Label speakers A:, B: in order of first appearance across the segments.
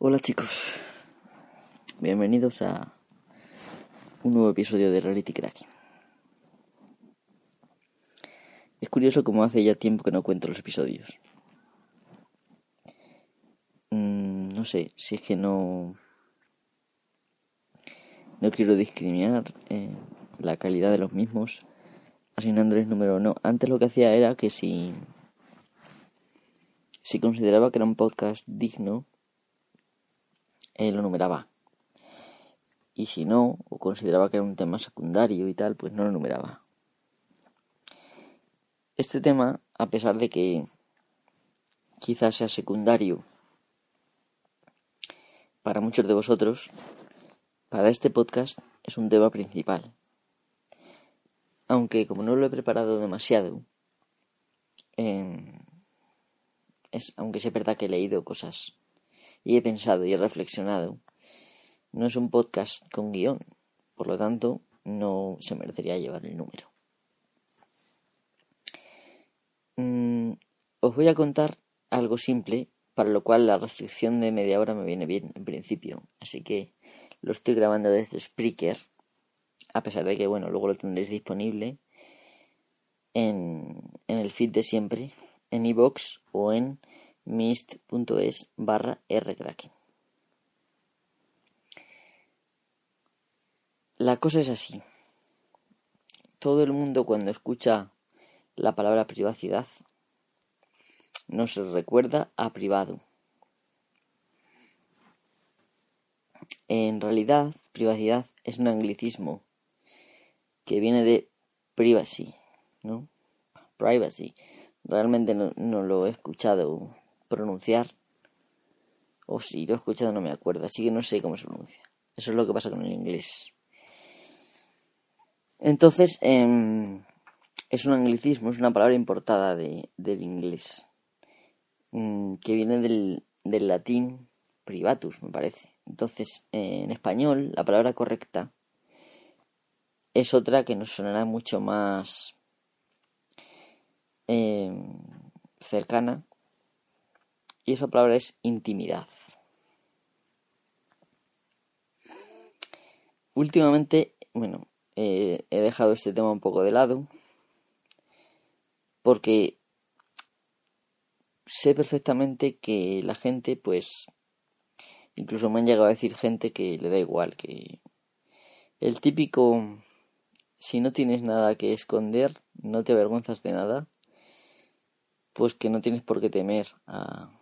A: Hola chicos, bienvenidos a un nuevo episodio de Reality Cracking. Es curioso como hace ya tiempo que no cuento los episodios. Mm, no sé, si es que no... No quiero discriminar eh, la calidad de los mismos asignándoles número no. Antes lo que hacía era que si... Si consideraba que era un podcast digno, lo numeraba. Y si no, o consideraba que era un tema secundario y tal, pues no lo numeraba. Este tema, a pesar de que quizás sea secundario para muchos de vosotros, para este podcast es un tema principal. Aunque como no lo he preparado demasiado, eh, es, aunque sea verdad que he leído cosas y he pensado y he reflexionado. No es un podcast con guion, por lo tanto no se merecería llevar el número. Mm, os voy a contar algo simple, para lo cual la restricción de media hora me viene bien en principio, así que lo estoy grabando desde Spreaker, a pesar de que bueno, luego lo tendréis disponible en, en el feed de siempre, en iBox o en mist.es barra rcracking. La cosa es así. Todo el mundo cuando escucha la palabra privacidad nos recuerda a privado. En realidad, privacidad es un anglicismo que viene de privacy, ¿no? Privacy. Realmente no lo he escuchado pronunciar. O si lo he escuchado no me acuerdo, así que no sé cómo se pronuncia. Eso es lo que pasa con el inglés. Entonces, eh, es un anglicismo, es una palabra importada de, del inglés, mm, que viene del, del, latín privatus, me parece. Entonces, eh, en español, la palabra correcta es otra que nos sonará mucho más eh, cercana y esa palabra es intimidad. Últimamente, bueno, he dejado este tema un poco de lado porque sé perfectamente que la gente, pues, incluso me han llegado a decir gente que le da igual, que el típico, si no tienes nada que esconder, no te avergüenzas de nada, pues que no tienes por qué temer a,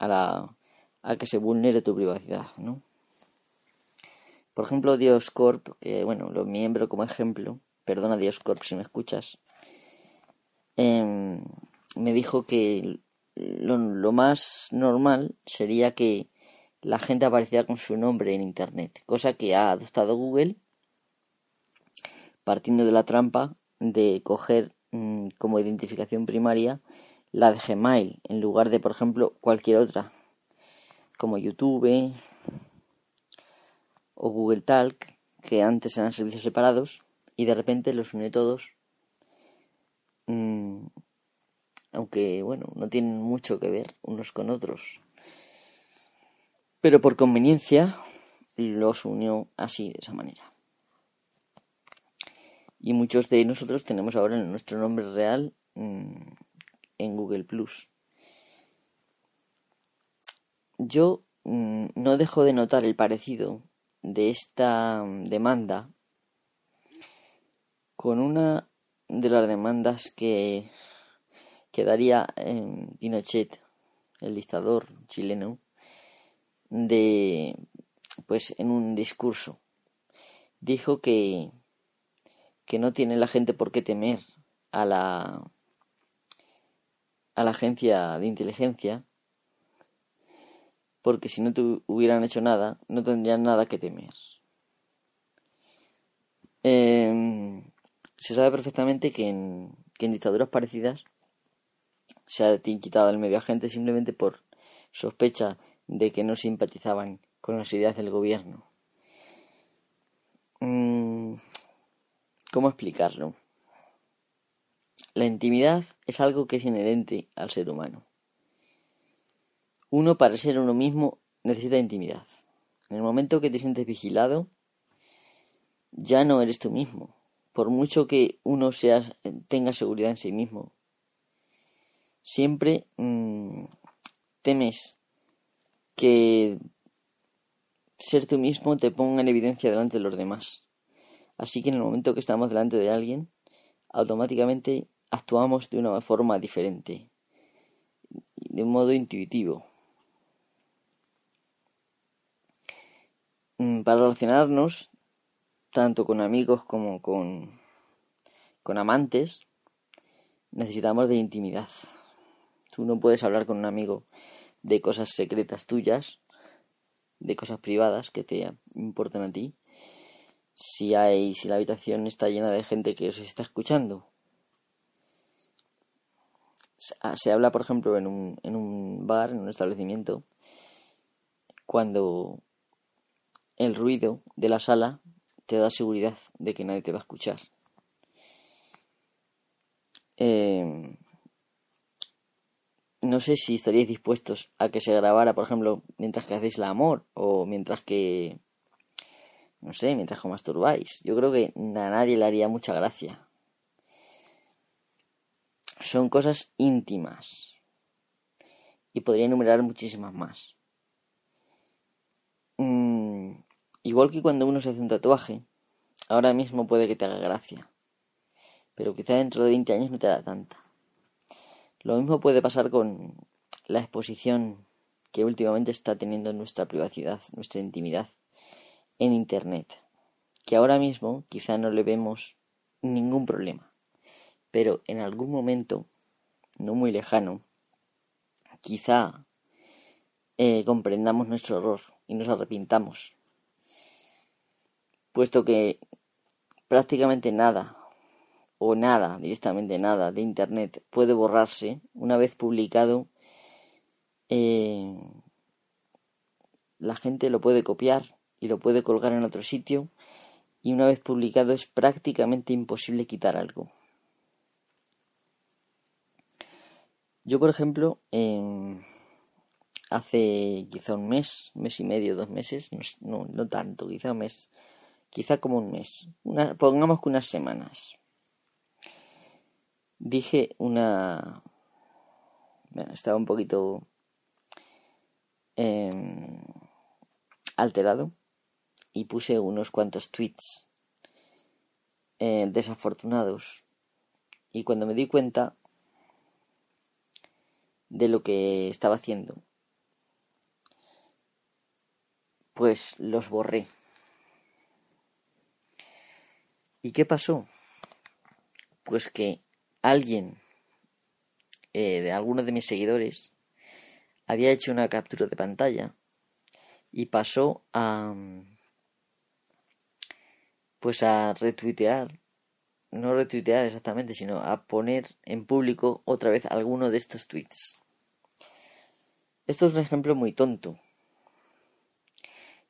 A: a, la, a que se vulnere tu privacidad, ¿no? Por ejemplo, Dioscorp, que bueno, lo miembro como ejemplo, perdona Dioscorp si me escuchas, eh, me dijo que lo, más normal sería que la gente apareciera con su nombre en Internet, cosa que ha adoptado Google partiendo de la trampa de coger mmm, como identificación primaria la de Gmail en lugar de, por ejemplo, cualquier otra, como YouTube o Google Talk, que antes eran servicios separados y de repente los une todos, mmm, aunque bueno, no tienen mucho que ver unos con otros. Pero por conveniencia los unió así, de esa manera. Y muchos de nosotros tenemos ahora nuestro nombre real mmm, en Google Plus. Yo mmm, no dejo de notar el parecido de esta demanda con una de las demandas que, que daría eh, Pinochet, el dictador chileno, de pues en un discurso dijo que que no tiene la gente por qué temer a la a la agencia de inteligencia porque si no hubieran hecho nada no tendrían nada que temer eh, se sabe perfectamente que en, que en dictaduras parecidas se ha quitado el medio agente simplemente por sospecha de que no simpatizaban con las ideas del gobierno. Mm, ¿Cómo explicarlo? La intimidad es algo que es inherente al ser humano. Uno para ser uno mismo necesita intimidad. En el momento que te sientes vigilado, ya no eres tú mismo. Por mucho que uno sea, tenga seguridad en sí mismo, siempre mm, temes que ser tú mismo te ponga en evidencia delante de los demás. Así que en el momento que estamos delante de alguien, automáticamente actuamos de una forma diferente, de un modo intuitivo. Mm, para relacionarnos, tanto con amigos como con, con amantes, necesitamos de intimidad. Tú no puedes hablar con un amigo de cosas secretas tuyas, de cosas privadas que te importan a ti, si hay, si la habitación está llena de gente que os está escuchando. Se habla, por ejemplo, en un, en un bar, en un establecimiento, cuando el ruido de la sala te da seguridad de que nadie te va a escuchar. Eh, no sé si estaríais dispuestos a que se grabara, por ejemplo, mientras que hacéis el amor o mientras que, no sé, mientras que masturbáis. Yo creo que a nadie le haría mucha gracia. Son cosas íntimas. Y podría enumerar muchísimas más. Mm, igual que cuando uno se hace un tatuaje, ahora mismo puede que te haga gracia. Pero quizá dentro de 20 años no te da tanta. Lo mismo puede pasar con la exposición que últimamente está teniendo nuestra privacidad, nuestra intimidad en Internet, que ahora mismo quizá no le vemos ningún problema, pero en algún momento, no muy lejano, quizá eh, comprendamos nuestro error y nos arrepintamos, puesto que prácticamente nada o nada, directamente nada de Internet puede borrarse una vez publicado. Eh, la gente lo puede copiar y lo puede colgar en otro sitio y una vez publicado es prácticamente imposible quitar algo. Yo, por ejemplo, hace quizá un mes, mes y medio, dos meses, no, no tanto, quizá un mes, quizá como un mes, pongamos que unas semanas, dije una... estaba un poquito em, alterado y puse unos cuantos tweets eh, desafortunados y cuando me di cuenta de lo que estaba haciendo pues los borré ¿y qué pasó? pues que alguien eh, de alguno de mis seguidores había hecho una captura de pantalla y pasó a pues a retuitear no retuitear exactamente sino a poner en público otra vez alguno de estos tweets. Esto es un ejemplo muy tonto.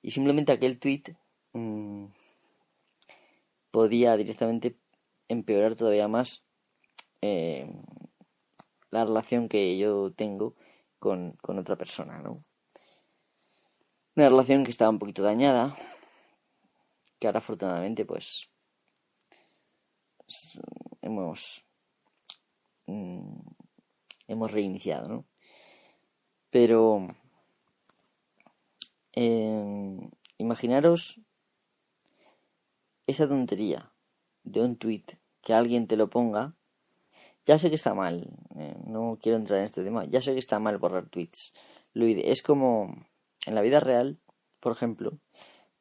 A: Y simplemente aquel tweet mm, podía directamente empeorar todavía más eh, la relación que yo tengo con, con otra persona, ¿no? Una relación que estaba un poquito dañada, que ahora afortunadamente pues hemos mm, hemos reiniciado, ¿no? Pero eh, imaginaros esa tontería de un tweet que alguien te lo ponga ya sé que está mal, eh, no quiero entrar en este tema, ya sé que está mal borrar tweets. Lo es como en la vida real, por ejemplo,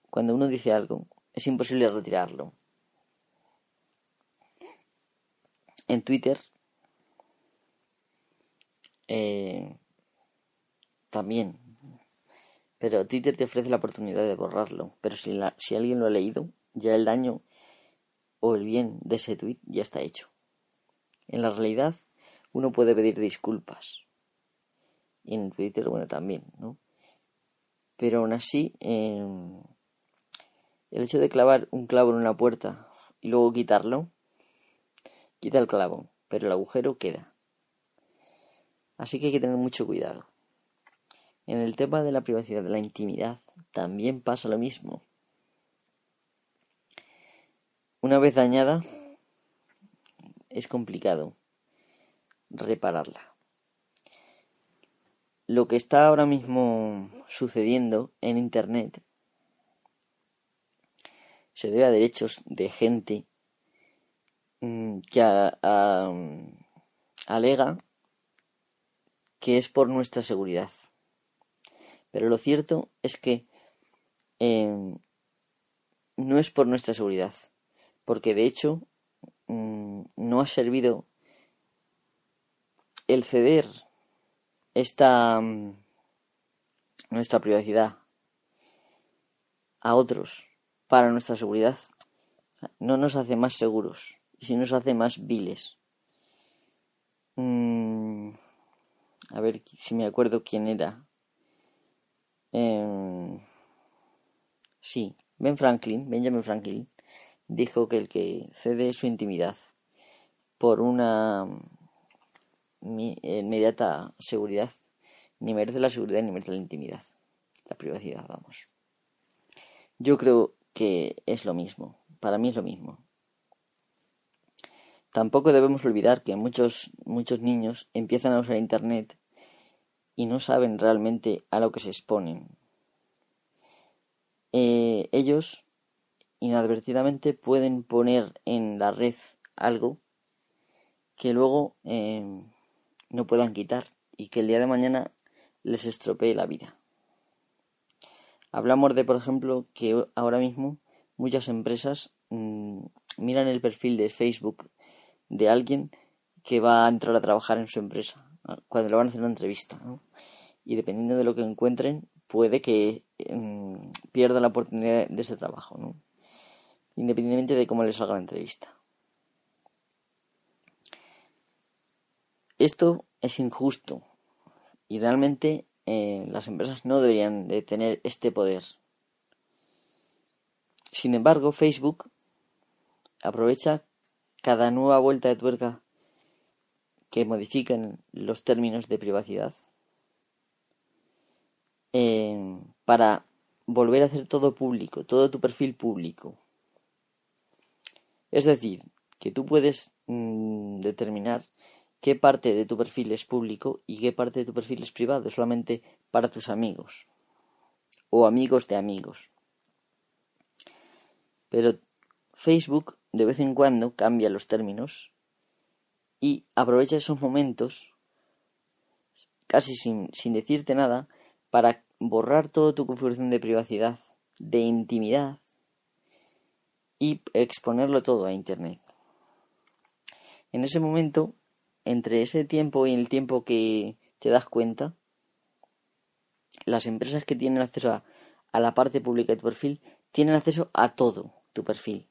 A: cuando uno dice algo, es imposible retirarlo. En Twitter eh, también. Pero Twitter te ofrece la oportunidad de borrarlo. Pero si, si alguien lo ha leído, ya el daño o el bien de ese tweet ya está hecho. En la realidad, uno puede pedir disculpas. Y en Twitter, bueno, también, ¿no? Pero aún así, em, el hecho de clavar un clavo en una puerta y luego quitarlo, quita el clavo, pero el agujero queda. Así que hay que tener mucho cuidado. En el tema de la privacidad, de la intimidad, también pasa lo mismo. Una vez dañada, es complicado repararla. Lo que está ahora mismo sucediendo en Internet se debe a derechos de gente mm, que alega que es por nuestra seguridad. Pero lo cierto es que em, no es por nuestra seguridad, porque de hecho mm, no ha servido el ceder esta mm, nuestra privacidad a otros para nuestra seguridad no nos hace más seguros y si nos hace más viles. Mm, a ver si me acuerdo quién era. Eh, sí, Ben Franklin, Benjamin Franklin, dijo que el que cede su intimidad por una inmediata seguridad ni merece la seguridad ni merece la intimidad, la privacidad, vamos. Yo creo que es lo mismo, para mí es lo mismo. Tampoco debemos olvidar que muchos, muchos niños empiezan a usar Internet y no saben realmente a lo que se exponen. Eh, ellos inadvertidamente pueden poner en la red algo que luego eh, no puedan quitar y que el día de mañana les estropee la vida. Hablamos de, por ejemplo, que ahora mismo muchas empresas mm, miran el perfil de Facebook de alguien que va a entrar a trabajar en su empresa, cuando le van a hacer una entrevista. Y dependiendo de lo que encuentren, puede que mm, pierda la oportunidad de ese trabajo, ¿no? independientemente de cómo le salga la entrevista. Esto es injusto y realmente eh, las empresas no deberían de tener este poder. Sin embargo, Facebook aprovecha cada nueva vuelta de tuerca que modifiquen los términos de privacidad eh, para volver a hacer todo público, todo tu perfil público. Es decir, que tú puedes mm, determinar qué parte de tu perfil es público y qué parte de tu perfil es privado, solamente para tus amigos o amigos de amigos. Pero Facebook de vez en cuando cambia los términos y aprovecha esos momentos, casi sin, sin decirte nada, para borrar toda tu configuración de privacidad, de intimidad y exponerlo todo a Internet. En ese momento entre ese tiempo y el tiempo que te das cuenta, las empresas que tienen acceso a, la parte pública de tu perfil tienen acceso a todo tu perfil.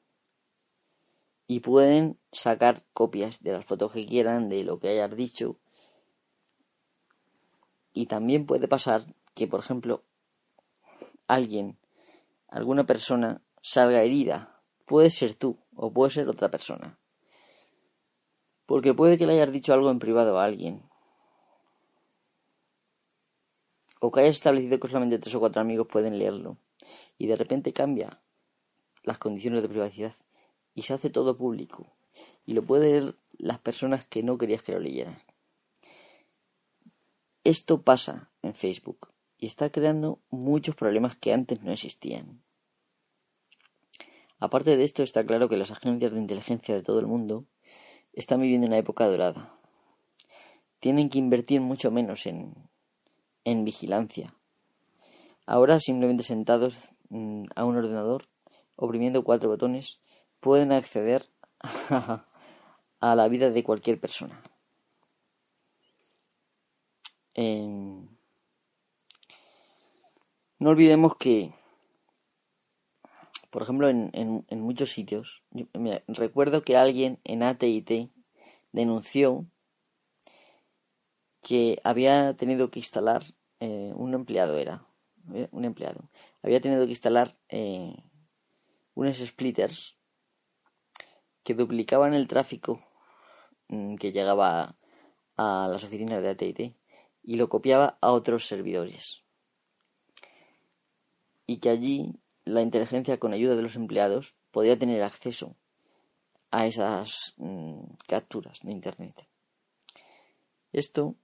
A: Y pueden sacar copias de las fotos que quieran, de lo que hayas dicho. Y también puede pasar que, por ejemplo, alguien, alguna persona salga herida. Puede ser tú o puede ser otra persona. Porque puede que le hayas dicho algo en privado a alguien. O que hayas establecido que solamente tres o cuatro amigos pueden leerlo. Y de repente cambia las condiciones de privacidad. Y se hace todo público. Y lo pueden leer las personas que no querías que lo leyeran. Esto pasa en Facebook y está creando muchos problemas que antes no existían. Aparte de esto, está claro que las agencias de inteligencia de todo el mundo están viviendo una época dorada. Tienen que invertir mucho menos en, en vigilancia. Ahora, simplemente sentados mm, a un ordenador, oprimiendo cuatro botones, pueden acceder a, la vida de cualquier persona. Em, no olvidemos que por ejemplo, en, en, muchos sitios, recuerdo que alguien en AT&T denunció que había tenido que instalar, eh, un empleado era, eh, un empleado, había tenido que instalar eh, unos splitters que duplicaban el tráfico mm, que llegaba a, a las oficinas de AT&T y lo copiaba a otros servidores. y que allí la inteligencia con ayuda de los empleados podía tener acceso a esas mm, capturas de Internet. Esto,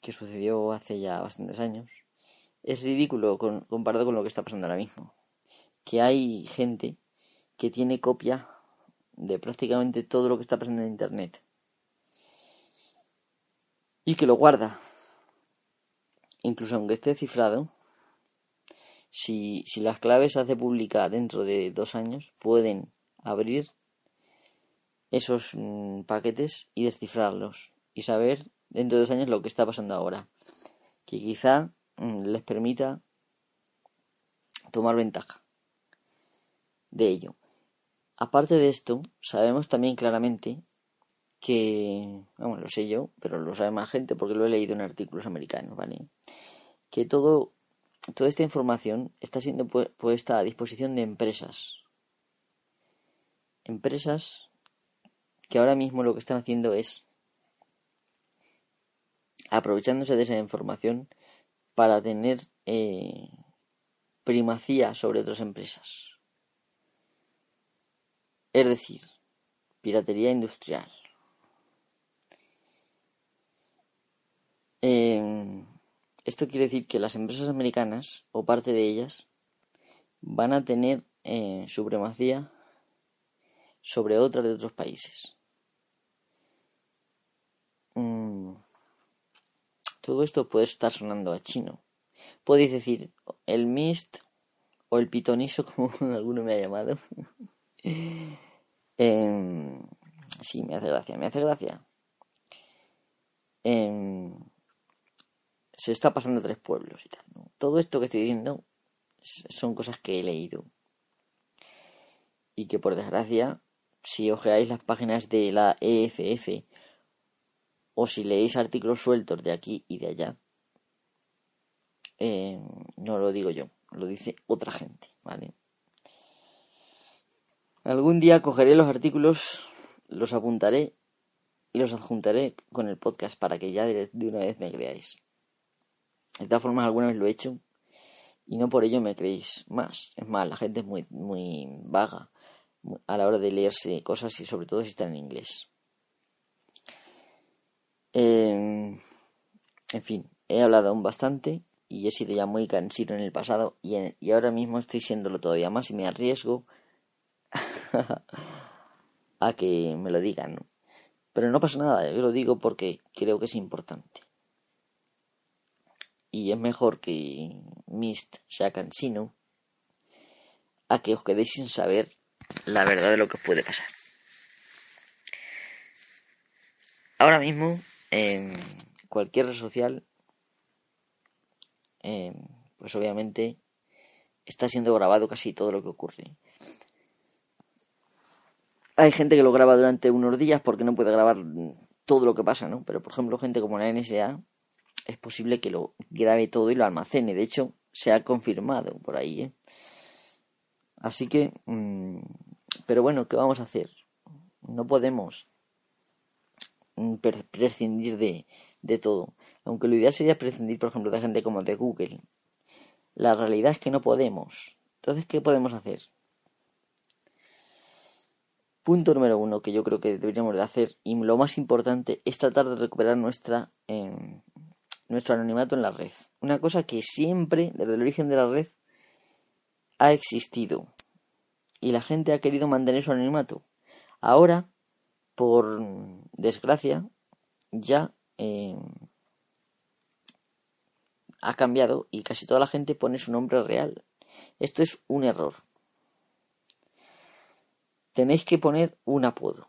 A: que sucedió hace ya bastantes años, es ridículo comparado con lo que está pasando ahora mismo. Que hay gente que tiene copia de prácticamente todo lo que está pasando en Internet. Y que lo guarda. Incluso aunque esté cifrado, si, si las claves se hace pública dentro de dos años, pueden abrir esos mm, paquetes y descifrarlos y saber dentro de dos años lo que está pasando ahora. Que quizá mm, les permita tomar ventaja de ello. Aparte de esto, sabemos también claramente que, vamos, lo sé yo, pero lo sabe más gente porque lo he leído en artículos americanos, ¿vale? Que todo, toda esta información está siendo puesta a disposición de empresas. Empresas que ahora mismo lo que están haciendo es aprovechándose de esa información para tener eh, primacía sobre otras empresas. Es decir, piratería industrial. Em, esto quiere decir que las empresas americanas, o parte de ellas, van a tener eh, supremacía sobre otras de otros países. Mm, todo esto puede estar sonando a chino. Podéis decir el mist o el pitoniso, como alguno me ha llamado. Em, sí, me hace gracia, me hace gracia. Em, se está pasando tres pueblos y tal. Todo esto que estoy diciendo son cosas que he leído. Y que por desgracia, si ojeáis las páginas de la EFF o si leéis artículos sueltos de aquí y de allá, em, no lo digo yo, lo dice otra gente, ¿vale? Algún día cogeré los artículos, los apuntaré y los adjuntaré con el podcast para que ya de una vez me creáis. De todas formas, alguna vez lo he hecho y no por ello me creéis más. Es más, la gente es muy, muy vaga a la hora de leerse cosas y sobre todo si están en inglés. Em, en fin, he hablado aún bastante y he sido ya muy cansino en el pasado y, y ahora mismo estoy siéndolo todavía más y me arriesgo a que me lo digan. Pero no pasa nada, yo lo digo porque creo que es importante. Y es mejor que Mist sea cansino a que os quedéis sin saber la verdad de lo que os puede pasar. Ahora mismo, en cualquier red social, em, pues obviamente está siendo grabado casi todo lo que ocurre. Hay gente que lo graba durante unos días porque no puede grabar todo lo que pasa, ¿no? Pero por ejemplo, gente como la NSA es posible que lo grabe todo y lo almacene. De hecho, se ha confirmado por ahí, ¿eh? Así que, mm, pero bueno, ¿qué vamos a hacer? No podemos mm, prescindir de, de todo. Aunque lo ideal sería prescindir, por ejemplo, de gente como de Google. La realidad es que no podemos. Entonces, ¿qué podemos hacer? Punto número uno que yo creo que deberíamos de hacer y lo más importante es tratar de recuperar nuestra em, nuestro anonimato en la red. Una cosa que siempre, desde el origen de la red, ha existido y la gente ha querido mantener su anonimato. Ahora, por desgracia, ya em, ha cambiado y casi toda la gente pone su nombre real. Esto es un error tenéis que poner un apodo.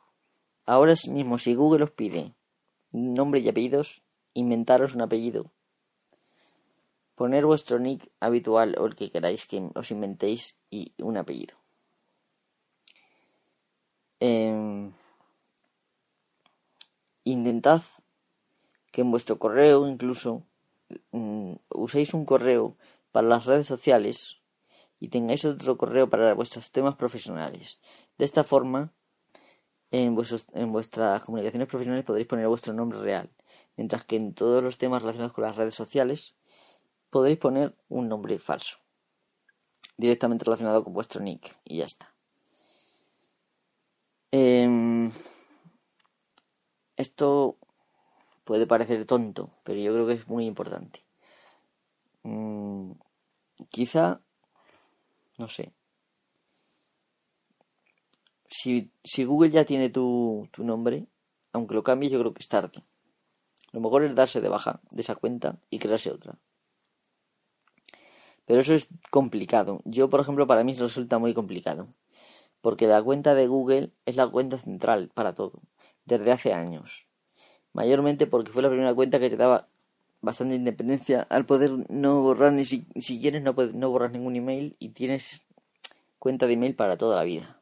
A: Ahora mismo, si Google os pide nombre y apellidos, inventaros un apellido. Poner vuestro nick habitual o el que queráis que os inventéis y un apellido. Em, intentad que en vuestro correo incluso mm, uséis un correo para las redes sociales y tengáis otro correo para vuestros temas profesionales. De esta forma, en, en vuestras comunicaciones profesionales podréis poner vuestro nombre real, mientras que en todos los temas relacionados con las redes sociales podréis poner un nombre falso. directamente relacionado con vuestro nick y ya está. Em, esto puede parecer tonto, pero yo creo que es muy importante. Mm, quizá, no sé, si, si Google ya tiene tu, tu nombre, aunque lo cambies, yo creo que es tarde. Lo mejor es darse de baja de esa cuenta y crearse otra. Pero eso es complicado. Yo, por ejemplo, para mí resulta muy complicado. Porque la cuenta de Google es la cuenta central para todo, desde hace años. Mayormente porque fue la primera cuenta que te daba bastante independencia al poder no borrar ni si, si quieres no, no borras ningún email y tienes cuenta de email para toda la vida.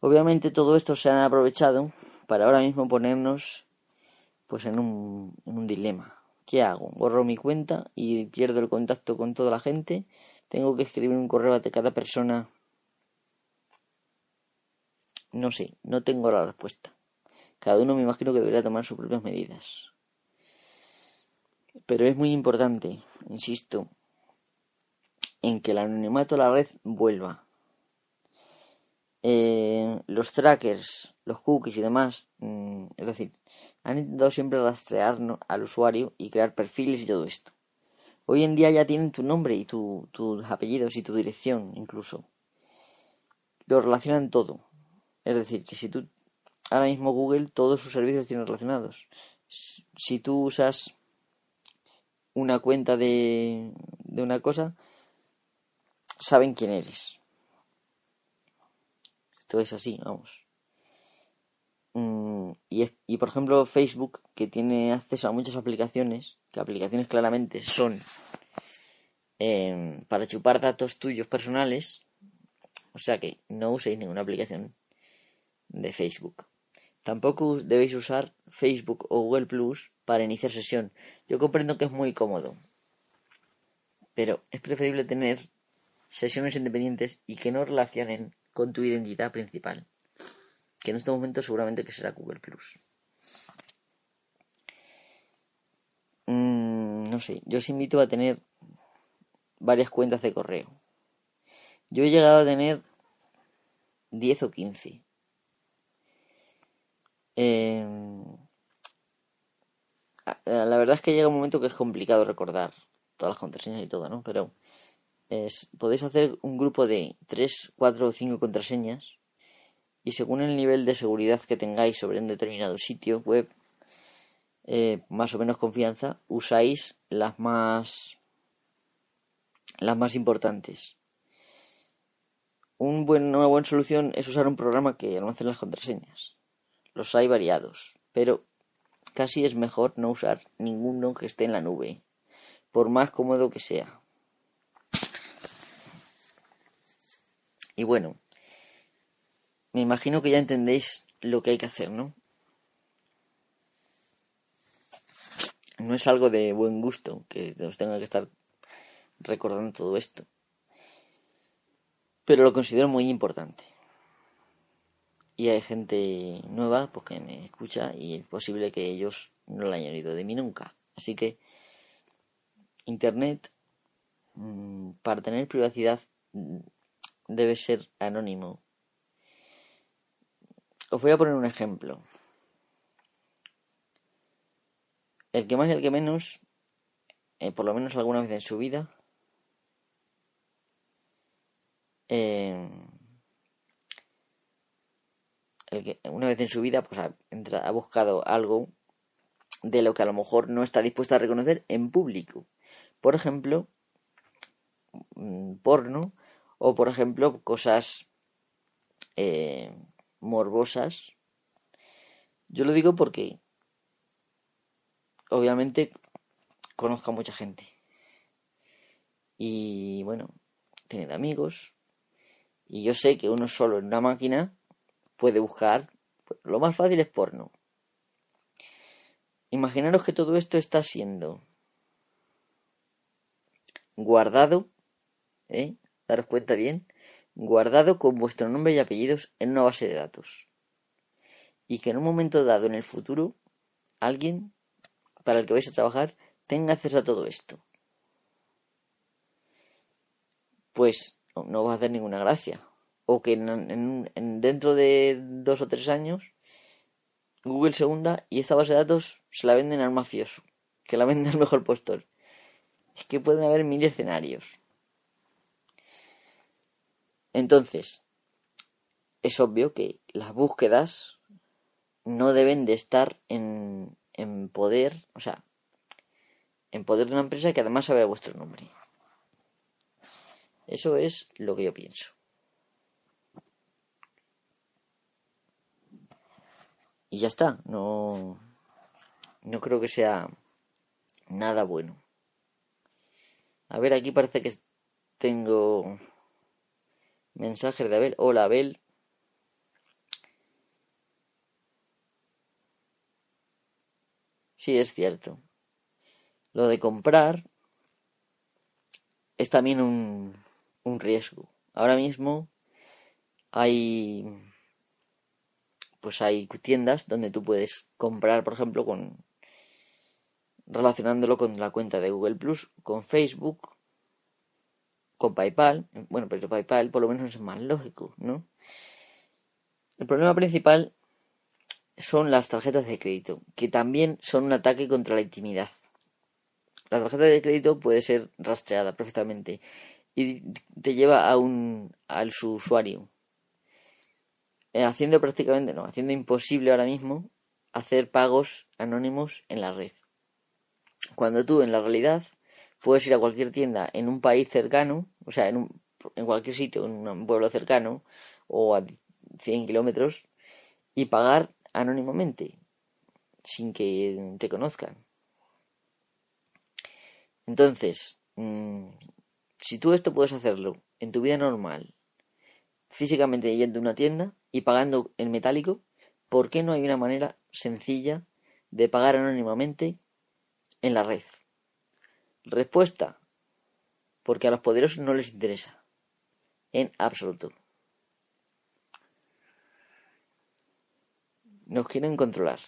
A: Obviamente todo esto se han aprovechado para ahora mismo ponernos pues en un, en un dilema. ¿Qué hago? ¿Borro mi cuenta y pierdo el contacto con toda la gente? ¿Tengo que escribir un correo a cada persona? No sé, no tengo la respuesta. Cada uno me imagino que debería tomar sus propias medidas. Pero es muy importante, insisto, en que el anonimato a la red vuelva. Eh, los trackers, los cookies y demás, mm, es decir, han intentado siempre rastrear al usuario y crear perfiles y todo esto. Hoy en día ya tienen tu nombre y tus apellidos y tu dirección incluso. Lo relacionan todo. Es decir, que si tú ahora mismo Google todos sus servicios tienen relacionados. Si tú usas una cuenta de, de una cosa, saben quién eres. Esto es así, vamos. Mm, y, y por ejemplo Facebook, que tiene acceso a muchas aplicaciones, que aplicaciones claramente son em, para chupar datos tuyos personales, o sea que no uséis ninguna aplicación de Facebook. Tampoco debéis usar Facebook o Google Plus para iniciar sesión. Yo comprendo que es muy cómodo, pero es preferible tener sesiones independientes y que no relacionen con tu identidad principal que en este momento seguramente que será Google Plus. Mm, no sé, yo os invito a tener varias cuentas de correo. Yo he llegado a tener 10 o 15. Em, la verdad es que llega un momento que es complicado recordar todas las contraseñas y todo, ¿no? Pero es, podéis hacer un grupo de 3, 4 o 5 contraseñas y según el nivel de seguridad que tengáis sobre un determinado sitio web, eh, más o menos confianza, usáis las más las más importantes. Una buena solución es usar un programa que almacene las contraseñas. Los hay variados, pero casi es mejor no usar ninguno que esté en la nube, por más cómodo que sea. Y bueno, me imagino que ya entendéis lo que hay que hacer, ¿no? No es algo de buen gusto que os tenga que estar recordando todo esto. Pero lo considero muy importante. Y hay gente nueva pues, que me escucha y es posible que ellos no lo hayan oído de mí nunca. Así que Internet, mm, para tener privacidad, mm, debe ser anónimo os voy a poner un ejemplo. El que más y el que menos, eh, por lo menos alguna vez en su vida, eh, el que una vez en su vida pues ha, buscado algo de lo que a lo mejor no está dispuesto a reconocer en público. Por ejemplo, mm, porno o por ejemplo cosas eh, morbosas. Yo lo digo porque obviamente conozco a mucha gente. Y bueno, tiene amigos. Y yo sé que uno solo en una máquina puede buscar. Lo más fácil es porno. Imaginaros que todo esto está siendo guardado, ¿eh? Daros cuenta bien, guardado con vuestro nombre y apellidos en una base de datos. Y que en un momento dado en el futuro, alguien para el que vais a trabajar tenga acceso a todo esto. pues no va a hacer ninguna gracia. O que en, dentro de dos o tres años Google se hunda y esta base de datos se la venden al mafioso, que la vende al mejor postor. Es que pueden haber mil escenarios. Entonces, es obvio que las búsquedas no deben de estar en, en poder, o sea, en poder de una empresa que además sabe vuestro nombre. Eso es lo que yo pienso. Y ya está, no, no creo que sea nada bueno. A ver, aquí parece que tengo mensajes de Abel. Hola, Abel. Sí, es cierto. Lo de comprar es también un, un riesgo. Ahora mismo hay pues hay tiendas donde tú puedes comprar, por ejemplo, con relacionándolo con la cuenta de Google Plus, con Facebook, con PayPal. Bueno, pero PayPal por lo menos es más lógico, ¿no? El problema principal son las tarjetas de crédito, que también son un ataque contra la intimidad. La tarjeta de crédito puede ser rastreada perfectamente y te lleva a un al su usuario eh, haciendo prácticamente no haciendo imposible ahora mismo hacer pagos anónimos en la red cuando tú en la realidad puedes ir a cualquier tienda en un país cercano o sea en, un, en cualquier sitio en un pueblo cercano o a 100 kilómetros y pagar anónimamente sin que te conozcan entonces mmm, si tú esto puedes hacerlo en tu vida normal, físicamente yendo a una tienda y pagando en metálico, ¿por qué no hay una manera sencilla de pagar anónimamente en la red? Respuesta, porque a los poderosos no les interesa, en absoluto. Nos quieren controlar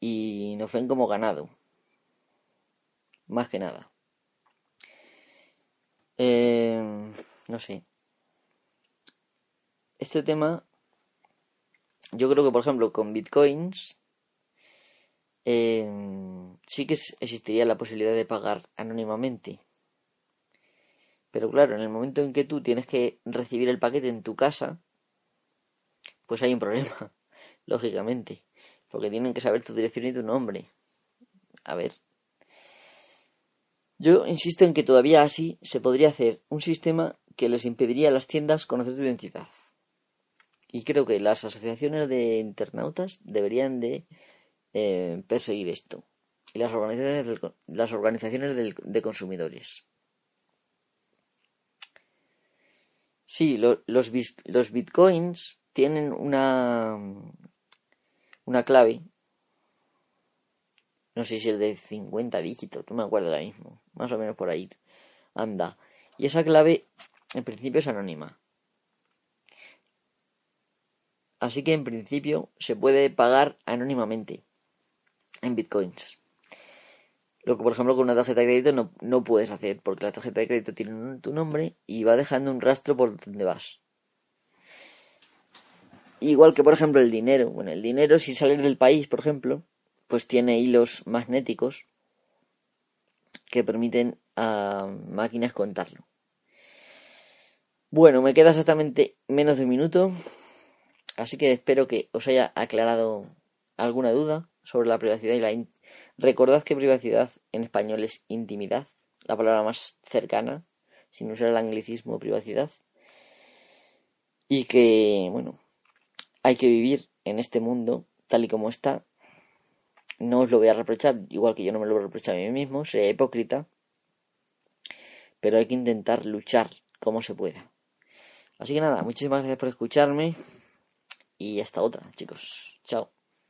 A: y nos ven como ganado, más que nada. Eh, no sé. Este tema, yo creo que por ejemplo con bitcoins eh, sí que existiría la posibilidad de pagar anónimamente. Pero claro, en el momento en que tú tienes que recibir el paquete en tu casa, pues hay un problema, lógicamente, porque tienen que saber tu dirección y tu nombre. A ver, yo insisto en que todavía así se podría hacer un sistema que les impediría a las tiendas conocer tu identidad. Y creo que las asociaciones de internautas deberían de eh, perseguir esto. Y las organizaciones, las organizaciones de consumidores. Sí, los, los bitcoins tienen una, una clave no sé si es de 50 dígitos, no me acuerdo ahora mismo. Más o menos por ahí. Anda. Y esa clave, en principio, es anónima. Así que en principio se puede pagar anónimamente en bitcoins. Lo que por ejemplo con una tarjeta de crédito no, no puedes hacer porque la tarjeta de crédito tiene tu nombre y va dejando un rastro por donde vas. Igual que por ejemplo el dinero. Bueno, el dinero si sales del país, por ejemplo, pues tiene hilos magnéticos que permiten a máquinas contarlo. Bueno, me queda exactamente menos de un minuto, así que espero que os haya aclarado alguna duda sobre la privacidad y la... Recordad que privacidad en español es intimidad, la palabra más cercana, sin usar el anglicismo privacidad. Y que, bueno, hay que vivir en este mundo tal y como está, no os lo voy a reprochar, igual que yo no me lo voy a reprochar a mí mismo, sería hipócrita, pero hay que intentar luchar como se pueda. Así que nada, muchísimas gracias por escucharme y hasta otra, chicos. Chao.